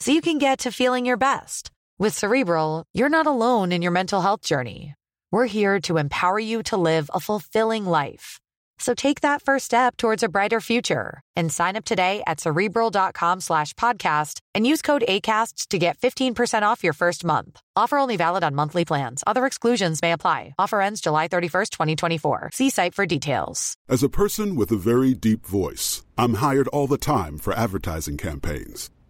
so you can get to feeling your best. With Cerebral, you're not alone in your mental health journey. We're here to empower you to live a fulfilling life. So take that first step towards a brighter future and sign up today at cerebral.com slash podcast and use code ACasts to get 15% off your first month. Offer only valid on monthly plans. Other exclusions may apply. Offer ends July 31st, 2024. See site for details. As a person with a very deep voice, I'm hired all the time for advertising campaigns.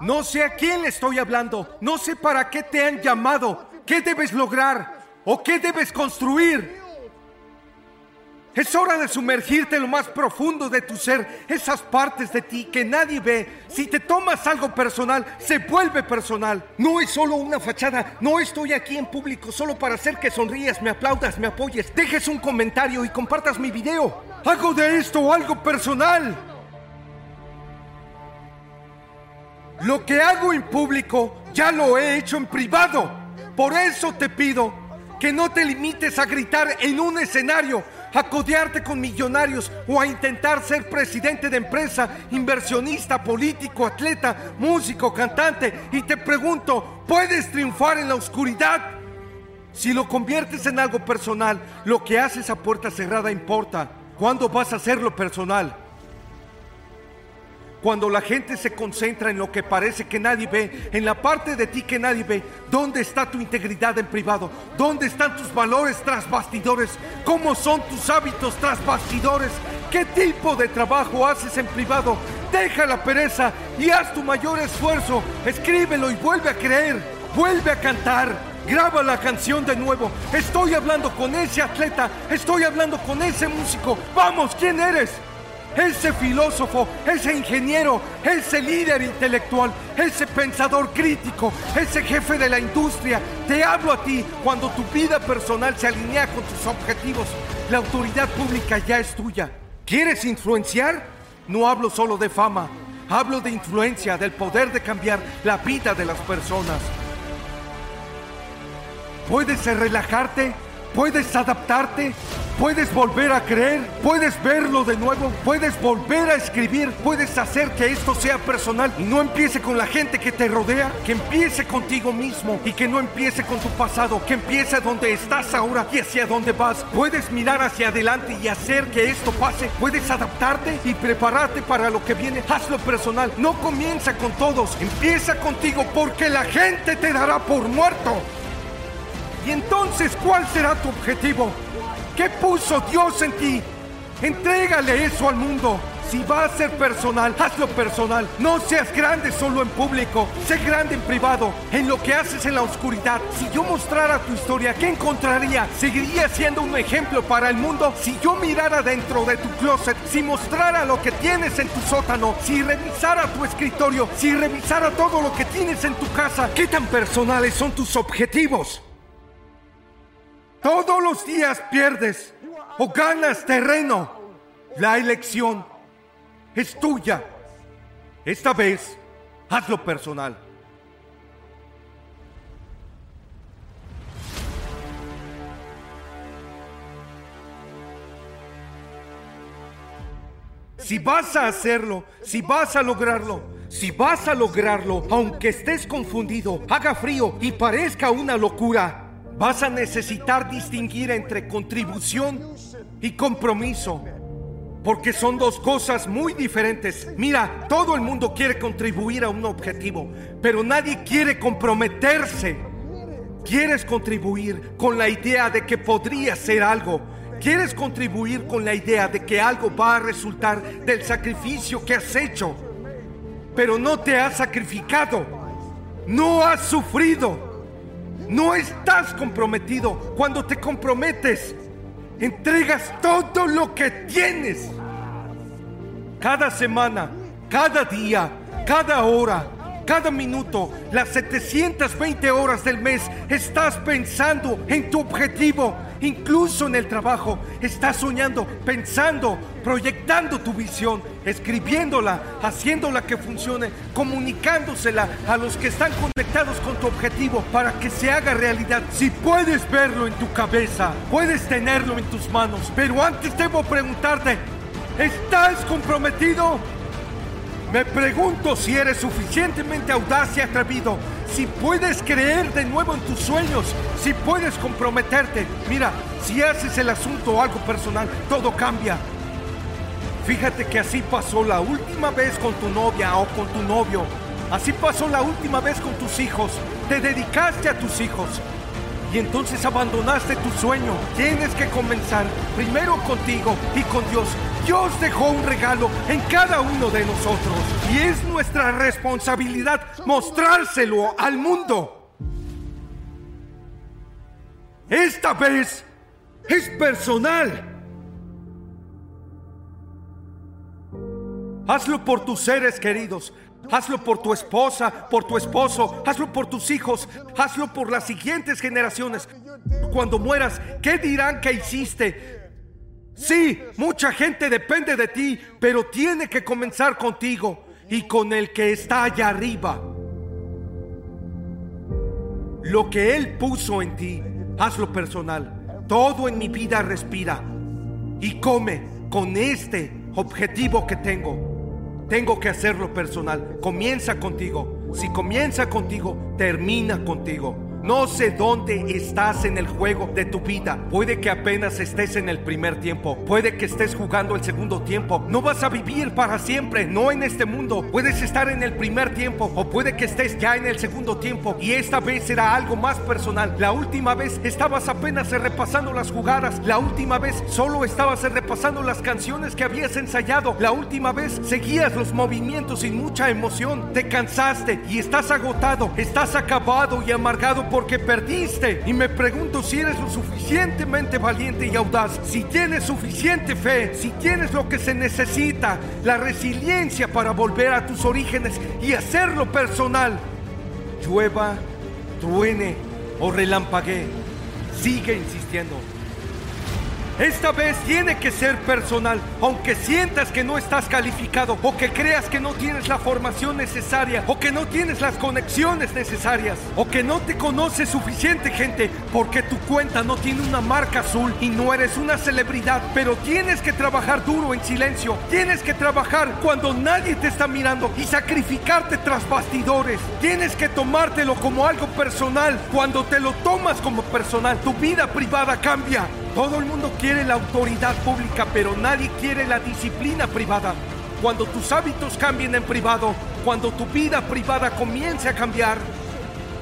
No sé a quién le estoy hablando. No sé para qué te han llamado. ¿Qué debes lograr? ¿O qué debes construir? Es hora de sumergirte en lo más profundo de tu ser, esas partes de ti que nadie ve. Si te tomas algo personal, se vuelve personal. No es solo una fachada, no estoy aquí en público solo para hacer que sonrías, me aplaudas, me apoyes, dejes un comentario y compartas mi video. Hago de esto algo personal. Lo que hago en público ya lo he hecho en privado. Por eso te pido que no te limites a gritar en un escenario, a codearte con millonarios o a intentar ser presidente de empresa, inversionista, político, atleta, músico, cantante. Y te pregunto, ¿puedes triunfar en la oscuridad? Si lo conviertes en algo personal, lo que haces a puerta cerrada importa. ¿Cuándo vas a hacerlo personal? Cuando la gente se concentra en lo que parece que nadie ve, en la parte de ti que nadie ve, ¿dónde está tu integridad en privado? ¿Dónde están tus valores tras bastidores? ¿Cómo son tus hábitos tras bastidores? ¿Qué tipo de trabajo haces en privado? Deja la pereza y haz tu mayor esfuerzo. Escríbelo y vuelve a creer. Vuelve a cantar. Graba la canción de nuevo. Estoy hablando con ese atleta. Estoy hablando con ese músico. Vamos, ¿quién eres? Ese filósofo, ese ingeniero, ese líder intelectual, ese pensador crítico, ese jefe de la industria. Te hablo a ti cuando tu vida personal se alinea con tus objetivos. La autoridad pública ya es tuya. ¿Quieres influenciar? No hablo solo de fama, hablo de influencia, del poder de cambiar la vida de las personas. ¿Puedes relajarte? ¿Puedes adaptarte? Puedes volver a creer, puedes verlo de nuevo, puedes volver a escribir, puedes hacer que esto sea personal y no empiece con la gente que te rodea, que empiece contigo mismo y que no empiece con tu pasado, que empiece donde estás ahora y hacia dónde vas. Puedes mirar hacia adelante y hacer que esto pase, puedes adaptarte y prepararte para lo que viene. Hazlo personal, no comienza con todos, empieza contigo porque la gente te dará por muerto. Y entonces, ¿cuál será tu objetivo? ¿Qué puso Dios en ti? Entrégale eso al mundo. Si va a ser personal, hazlo personal. No seas grande solo en público. Sé grande en privado, en lo que haces en la oscuridad. Si yo mostrara tu historia, ¿qué encontraría? ¿Seguiría siendo un ejemplo para el mundo? Si yo mirara dentro de tu closet, si mostrara lo que tienes en tu sótano, si revisara tu escritorio, si revisara todo lo que tienes en tu casa, ¿qué tan personales son tus objetivos? Todos los días pierdes o ganas terreno. La elección es tuya. Esta vez, hazlo personal. Si vas a hacerlo, si vas a lograrlo, si vas a lograrlo, aunque estés confundido, haga frío y parezca una locura, vas a necesitar distinguir entre contribución y compromiso. Porque son dos cosas muy diferentes. Mira, todo el mundo quiere contribuir a un objetivo, pero nadie quiere comprometerse. Quieres contribuir con la idea de que podría ser algo. Quieres contribuir con la idea de que algo va a resultar del sacrificio que has hecho. Pero no te has sacrificado. No has sufrido. No estás comprometido. Cuando te comprometes, entregas todo lo que tienes. Cada semana, cada día, cada hora, cada minuto, las 720 horas del mes, estás pensando en tu objetivo. Incluso en el trabajo, estás soñando, pensando, proyectando tu visión, escribiéndola, haciéndola que funcione, comunicándosela a los que están conectados con tu objetivo para que se haga realidad. Si puedes verlo en tu cabeza, puedes tenerlo en tus manos, pero antes debo preguntarte, ¿estás comprometido? Me pregunto si eres suficientemente audaz y atrevido, si puedes creer de nuevo en tus sueños, si puedes comprometerte. Mira, si haces el asunto algo personal, todo cambia. Fíjate que así pasó la última vez con tu novia o con tu novio. Así pasó la última vez con tus hijos. Te dedicaste a tus hijos. Y entonces abandonaste tu sueño. Tienes que comenzar primero contigo y con Dios. Dios dejó un regalo en cada uno de nosotros. Y es nuestra responsabilidad mostrárselo al mundo. Esta vez es personal. Hazlo por tus seres queridos. Hazlo por tu esposa, por tu esposo. Hazlo por tus hijos. Hazlo por las siguientes generaciones. Cuando mueras, ¿qué dirán que hiciste? Sí, mucha gente depende de ti, pero tiene que comenzar contigo y con el que está allá arriba. Lo que Él puso en ti, hazlo personal. Todo en mi vida respira y come con este objetivo que tengo. Tengo que hacerlo personal. Comienza contigo. Si comienza contigo, termina contigo. No sé dónde estás en el juego de tu vida. Puede que apenas estés en el primer tiempo. Puede que estés jugando el segundo tiempo. No vas a vivir para siempre, no en este mundo. Puedes estar en el primer tiempo o puede que estés ya en el segundo tiempo. Y esta vez será algo más personal. La última vez estabas apenas repasando las jugadas. La última vez solo estabas repasando las canciones que habías ensayado. La última vez seguías los movimientos sin mucha emoción. Te cansaste y estás agotado. Estás acabado y amargado porque perdiste. Y me pregunto si eres lo suficientemente valiente y audaz, si tienes suficiente fe, si tienes lo que se necesita, la resiliencia para volver a tus orígenes y hacerlo personal. Llueva, truene o relampaguee, sigue insistiendo. Esta vez tiene que ser personal, aunque sientas que no estás calificado o que creas que no tienes la formación necesaria o que no tienes las conexiones necesarias o que no te conoce suficiente gente porque tu cuenta no tiene una marca azul y no eres una celebridad, pero tienes que trabajar duro en silencio, tienes que trabajar cuando nadie te está mirando y sacrificarte tras bastidores, tienes que tomártelo como algo personal, cuando te lo tomas como personal, tu vida privada cambia. Todo el mundo quiere la autoridad pública, pero nadie quiere la disciplina privada. Cuando tus hábitos cambien en privado, cuando tu vida privada comience a cambiar,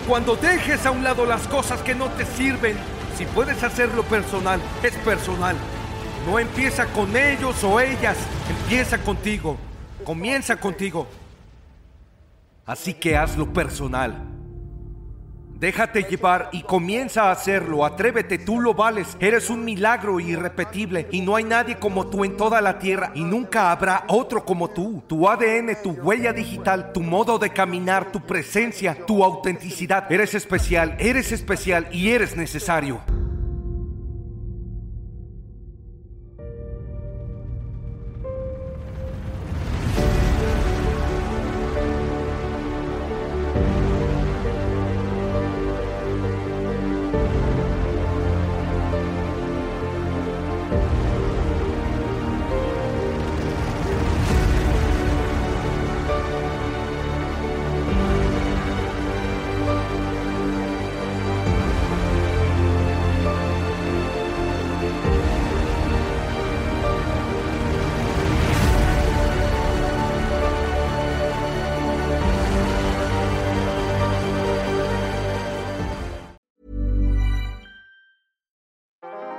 cuando dejes a un lado las cosas que no te sirven, si puedes hacerlo personal, es personal. No empieza con ellos o ellas, empieza contigo, comienza contigo. Así que hazlo personal. Déjate llevar y comienza a hacerlo. Atrévete, tú lo vales. Eres un milagro irrepetible y no hay nadie como tú en toda la tierra y nunca habrá otro como tú. Tu ADN, tu huella digital, tu modo de caminar, tu presencia, tu autenticidad. Eres especial, eres especial y eres necesario.